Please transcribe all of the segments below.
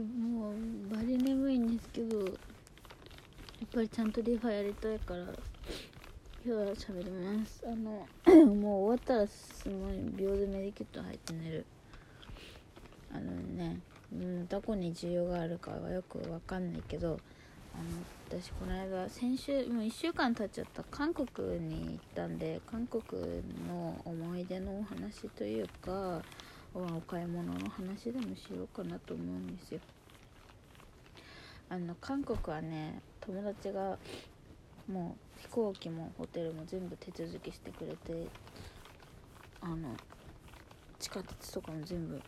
もうバリ眠いんですけどやっぱりちゃんとリファやりたいから今日は喋ります。あの もう終わったらすごい秒でメディキット入って寝る。あのねうんどこに需要があるかはよくわかんないけどあの私この間先週もう1週間経っちゃった韓国に行ったんで韓国の思い出のお話というかお買い物の話でもしようかなと思うんですよ。あの韓国はね友達がもう飛行機もホテルも全部手続きしてくれてあの地下鉄とかも全部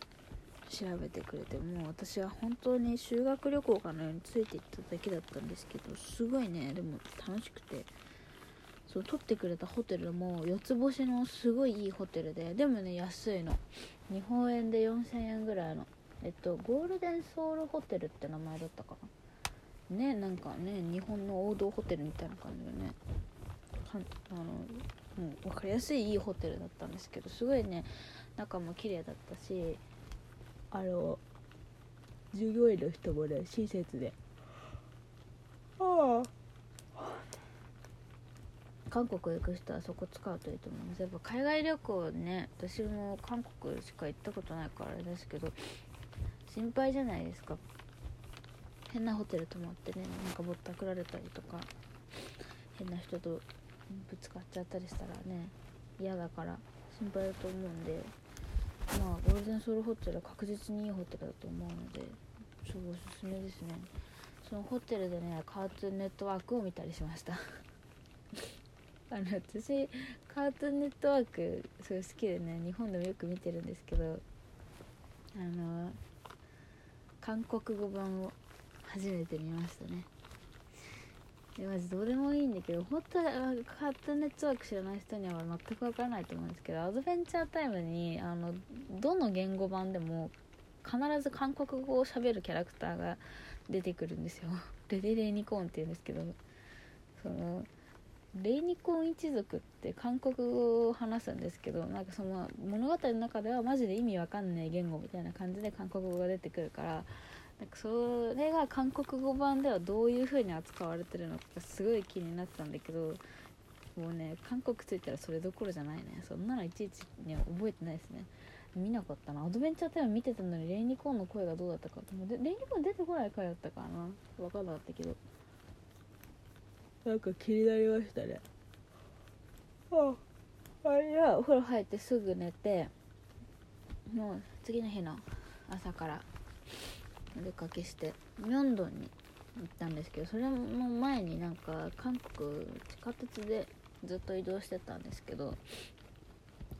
調べてくれてもう私は本当に修学旅行かのようについていっただけだったんですけどすごいねでも楽しくて。そう取ってくれたホテルも4つ星のすごいいいホテルででもね安いの。日本円で4000円ぐらいの。えっとゴールデンソウルホテルって名前だったかな。ねなんかね日本の王道ホテルみたいな感じでね。あの、うん、分かりやすいいいホテルだったんですけどすごいね中も綺麗だったしあの従業員の人もね親切でああ韓国行く人はそこ使うといいと思います。やっぱ海外旅行ね私も韓国しか行ったことないからあれですけど心配じゃないですか。変なホテル泊まってねなんかぼったくられたりとか変な人とぶつかっちゃったりしたらね嫌だから心配だと思うんでまあゴールデンソウルホテルは確実にいいホテルだと思うのですごいおすすめですね。そのホテルでねカートゥーネットワークを見たりしました。あの私カートゥーンネットワークすごい好きでね日本でもよく見てるんですけどあの韓国語版を初めて見ましたね。でマジどうでもいいんだけど本当はカートゥーンネットワーク知らない人には全く分からないと思うんですけどアドベンチャータイムにあのどの言語版でも必ず韓国語を喋るキャラクターが出てくるんですよ。レデレイニコーンって言うんですけどそのレイニコン一族って韓国語を話すんですけどなんかその物語の中ではマジで意味わかんない言語みたいな感じで韓国語が出てくるからなんかそれが韓国語版ではどういう風に扱われてるのかすごい気になってたんだけどもうね韓国着いたらそれどころじゃないね。そんなのいちいちね覚えてないですね。見なかったな。アドベンチャータイム見てたのにレイニコーンの声がどうだったかもうでレイニコーン出てこない回だったかな。分かんなかったけど。なんか気になりましたね。ああれはお風呂入ってすぐ寝てもう次の日の朝からお出かけしてミョンドンに行ったんですけどそれの前になんか韓国地下鉄でずっと移動してたんですけど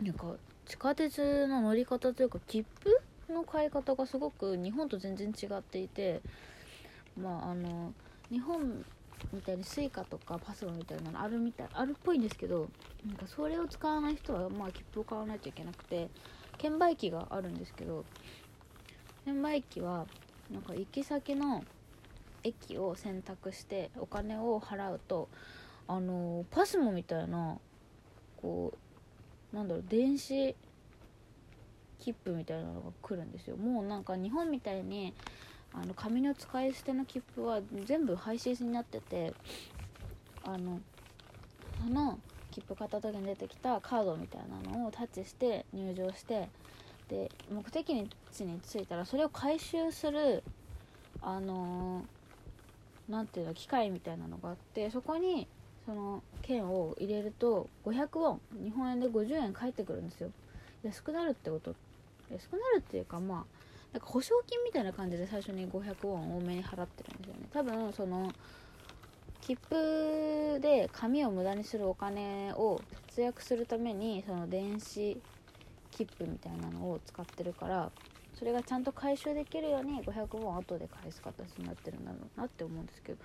なんか地下鉄の乗り方というか切符の買い方がすごく日本と全然違っていてまああの日本みたいに Suica とかパスモみたいなのあるみたいあるっぽいんですけどなんかそれを使わない人はまあ切符を買わないといけなくて券売機があるんですけど券売機はなんか行き先の駅を選択してお金を払うとあのパスモみたいなこうなんだろう電子切符みたいなのが来るんですよ。もうなんか日本みたいにあの紙の使い捨ての切符は全部廃止になっててあのその切符買った時に出てきたカードみたいなのをタッチして入場してで目的地に着いたらそれを回収するあのなんていうの機械みたいなのがあってそこにその券を入れると500ウォン日本円で50円返ってくるんですよ。安くなるってこと安くなるっていうかまあなんか保証金みたいな感じで最初に500ウォン多めに払ってるんですよね。多分その切符で紙を無駄にするお金を節約するためにその電子切符みたいなのを使ってるからそれがちゃんと回収できるように500ウォン後で返す形になってるんだろうなって思うんですけど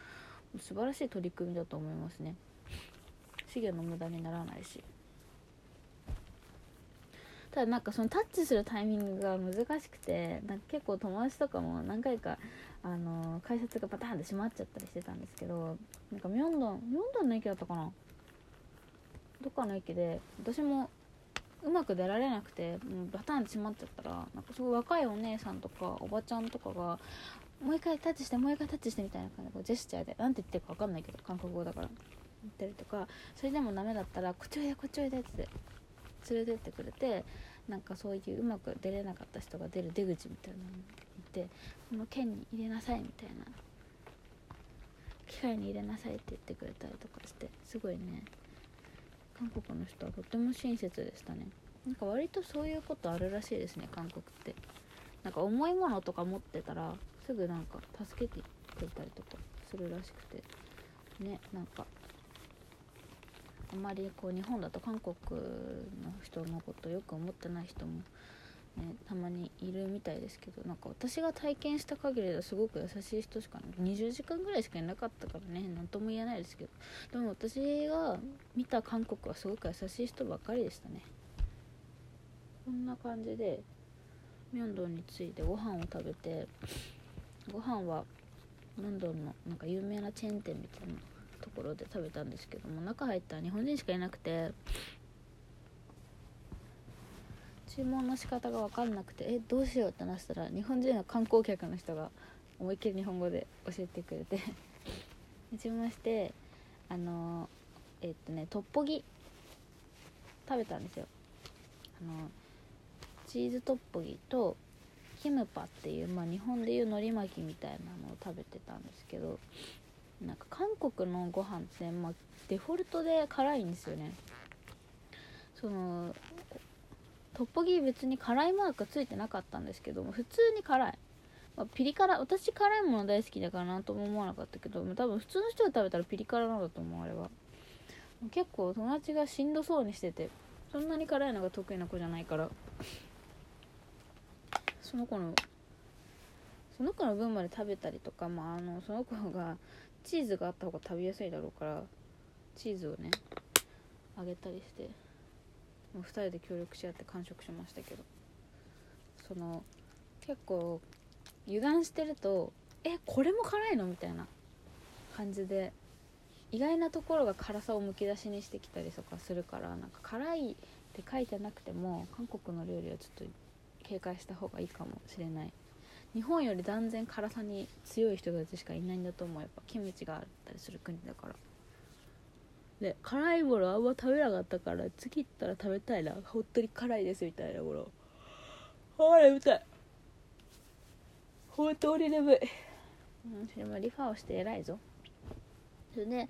素晴らしい取り組みだと思いますね。資源の無駄にならないし。ただなんかそのタッチするタイミングが難しくてなんか結構友達とかも何回かあの改札がパターンって閉まっちゃったりしてたんですけどなんかミョンドンミョンドンの駅だったかな？どっかの駅で私もうまく出られなくてもうバタンって閉まっちゃったらなんかすごい若いお姉さんとかおばちゃんとかがもう一回タッチしてもう一回タッチしてみたいな感じでジェスチャーで何て言ってるか分かんないけど韓国語だから言ったりとかそれでもダメだったらこっちおいでこっちおいでって連れてってくれてなんかそういううまく出れなかった人が出る出口みたいなのに行ってこの剣に入れなさいみたいな機械に入れなさいって言ってくれたりとかしてすごいね韓国の人はとても親切でしたね。なんか割とそういうことあるらしいですね韓国って。なんか重いものとか持ってたらすぐなんか助けてくれたりとかするらしくて。ねなんかあまりこう日本だと韓国の人のことよく思ってない人も、ね、たまにいるみたいですけどなんか私が体験した限りではすごく優しい人しか20時間ぐらいしかいなかったからね何とも言えないですけどでも私が見た韓国はすごく優しい人ばっかりでしたね。こんな感じでミョンドンについてご飯を食べてご飯はミョンドンのなんか有名なチェーン店みたいなころで食べたんですけども中入ったら日本人しかいなくて注文の仕方が分かんなくてえどうしようってなしたら日本人の観光客の人が思いっきり日本語で教えてくれて 注文してあのえっとねトッポギ食べたんですよ。あのチーズトッポギとキムパっていう、まあ、日本でいう海苔巻きみたいなのを食べてたんですけどなんか韓国のご飯って、まあ、デフォルトで辛いんですよね。そのトッポギ別に辛いマークついてなかったんですけども普通に辛い、まあ、ピリ辛。私辛いもの大好きだからなとも思わなかったけど多分普通の人が食べたらピリ辛なんだと思うあれは。結構友達がしんどそうにしててそんなに辛いのが得意な子じゃないから。その子のその子の分まで食べたりとか、まあ、あのその子がチーズがあった方が食べやすいだろうからチーズをねあげたりしてもう2人で協力し合って完食しましたけどその結構油断してると「えこれも辛いの?」みたいな感じで意外なところが辛さをむき出しにしてきたりとかするからなんか辛いって書いてなくても韓国の料理はちょっと警戒した方がいいかもしれない日本より断然辛さに強い人たちしかいないんだと思う。やっぱキムチがあったりする国だから。で辛いものあんま食べなかったから次行ったら食べたいな本当に辛いですみたいなもの。あれみたい。本当に眠い。うんそれもリファをして偉いぞ。それで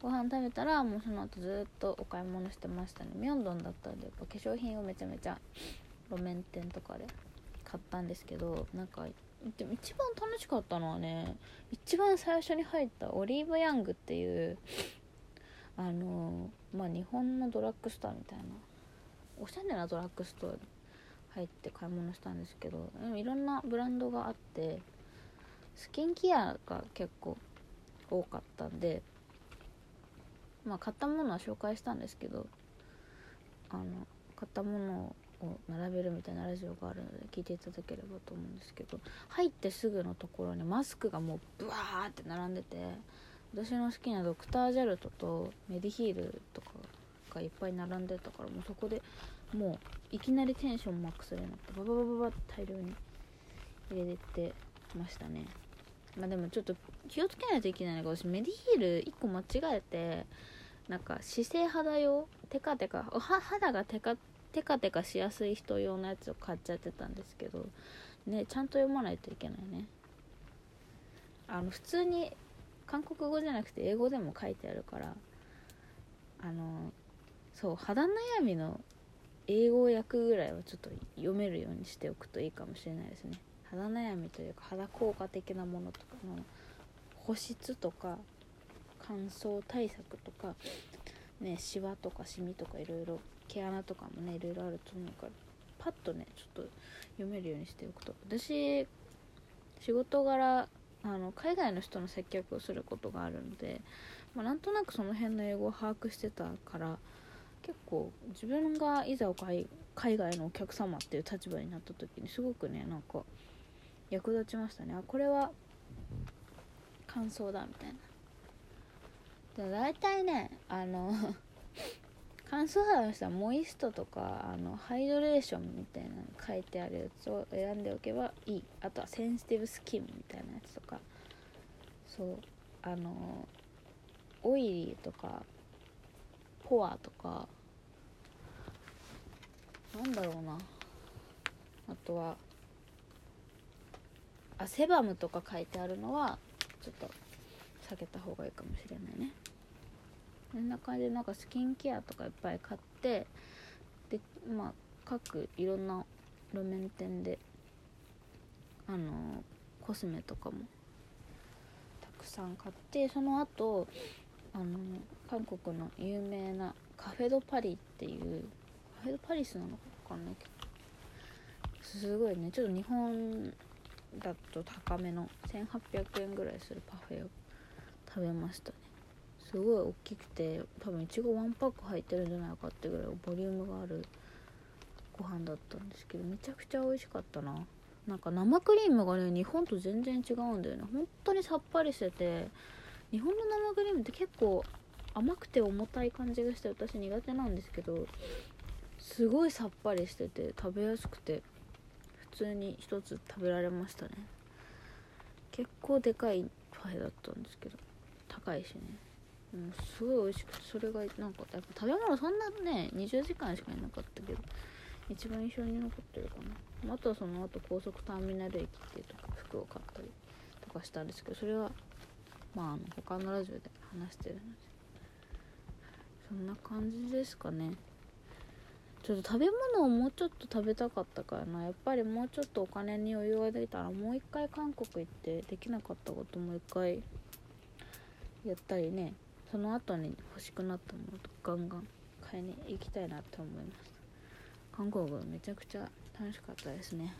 ご飯食べたらもうその後ずっとお買い物してましたね。ミョンドンだったんでやっぱ化粧品をめちゃめちゃ路面店とかで。買ったんですけどなんかでも一番楽しかったのはね一番最初に入ったオリーブヤングっていうあのまあ日本のドラッグストアみたいなおしゃれなドラッグストア入って買い物したんですけどでもいろんなブランドがあってスキンケアが結構多かったんでまあ買ったものは紹介したんですけどあの買ったものを並べるみたいなラジオがあるので聞いていただければと思うんですけど入ってすぐのところにマスクがもうブワーって並んでて私の好きなドクター・ジャルトとメディヒールとかがいっぱい並んでたからもうそこでもういきなりテンションマックスでなってバババババって大量に入れてましたね。まあでもちょっと気をつけないといけないのが私メディヒール1個間違えてなんか姿勢肌用テカテカ肌がテカテカテカしやすい人用のやつを買っちゃってたんですけどねちゃんと読まないといけないね。あの普通に韓国語じゃなくて英語でも書いてあるからあのそう肌悩みの英語訳ぐらいはちょっと読めるようにしておくといいかもしれないですね。肌悩みというか肌効果的なものとかの保湿とか乾燥対策とかねシワとかシミとかいろいろ毛穴とかもねいろいろあると思うからパッとねちょっと読めるようにしておくと。私仕事柄あの海外の人の接客をすることがあるので、まあ、なんとなくその辺の英語を把握してたから結構自分がいざ海外のお客様っていう立場になった時にすごくねなんか役立ちましたね。あこれは感想だみたいな。大体ねあの乾燥肌の人はモイストとかあのハイドレーションみたいなの書いてあるやつを選んでおけばいい。あとはセンシティブスキンみたいなやつとか。そう。あのオイリーとかポアとか。なんだろうな。あとはあセバムとか書いてあるのはちょっと避けた方がいいかもしれないね。こんな感じでなんかスキンケアとかいっぱい買ってでまあ各いろんな路面店であのコスメとかもたくさん買ってその後あの韓国の有名なカフェ・ド・パリっていうカフェ・ド・パリスなのか分かんないけどすごいね。ちょっと日本だと高めの1800円ぐらいするパフェを食べましたね。すごい大きくて多分いちごワンパック入ってるんじゃないかってぐらいボリュームがあるご飯だったんですけどめちゃくちゃ美味しかったな。なんか生クリームがね日本と全然違うんだよね。本当にさっぱりしてて日本の生クリームって結構甘くて重たい感じがして私苦手なんですけどすごいさっぱりしてて食べやすくて普通に一つ食べられましたね。結構でかいパフェだったんですけど。高いしね。うん、すごい美味しくてそれがなんかやっぱ食べ物そんなね20時間しかいなかったけど一番印象に残ってるかな。あとはその後高速ターミナル駅っていうとこ服を買ったりとかしたんですけどそれはまああの他のラジオで話してるので。そんな感じですかね。ちょっと食べ物をもうちょっと食べたかったからな。やっぱりもうちょっとお金に余裕ができたらもう一回韓国行ってできなかったこともう一回やったりねその後に欲しくなったものとガンガン買いに行きたいなって思いました韓国めちゃくちゃ楽しかったですね。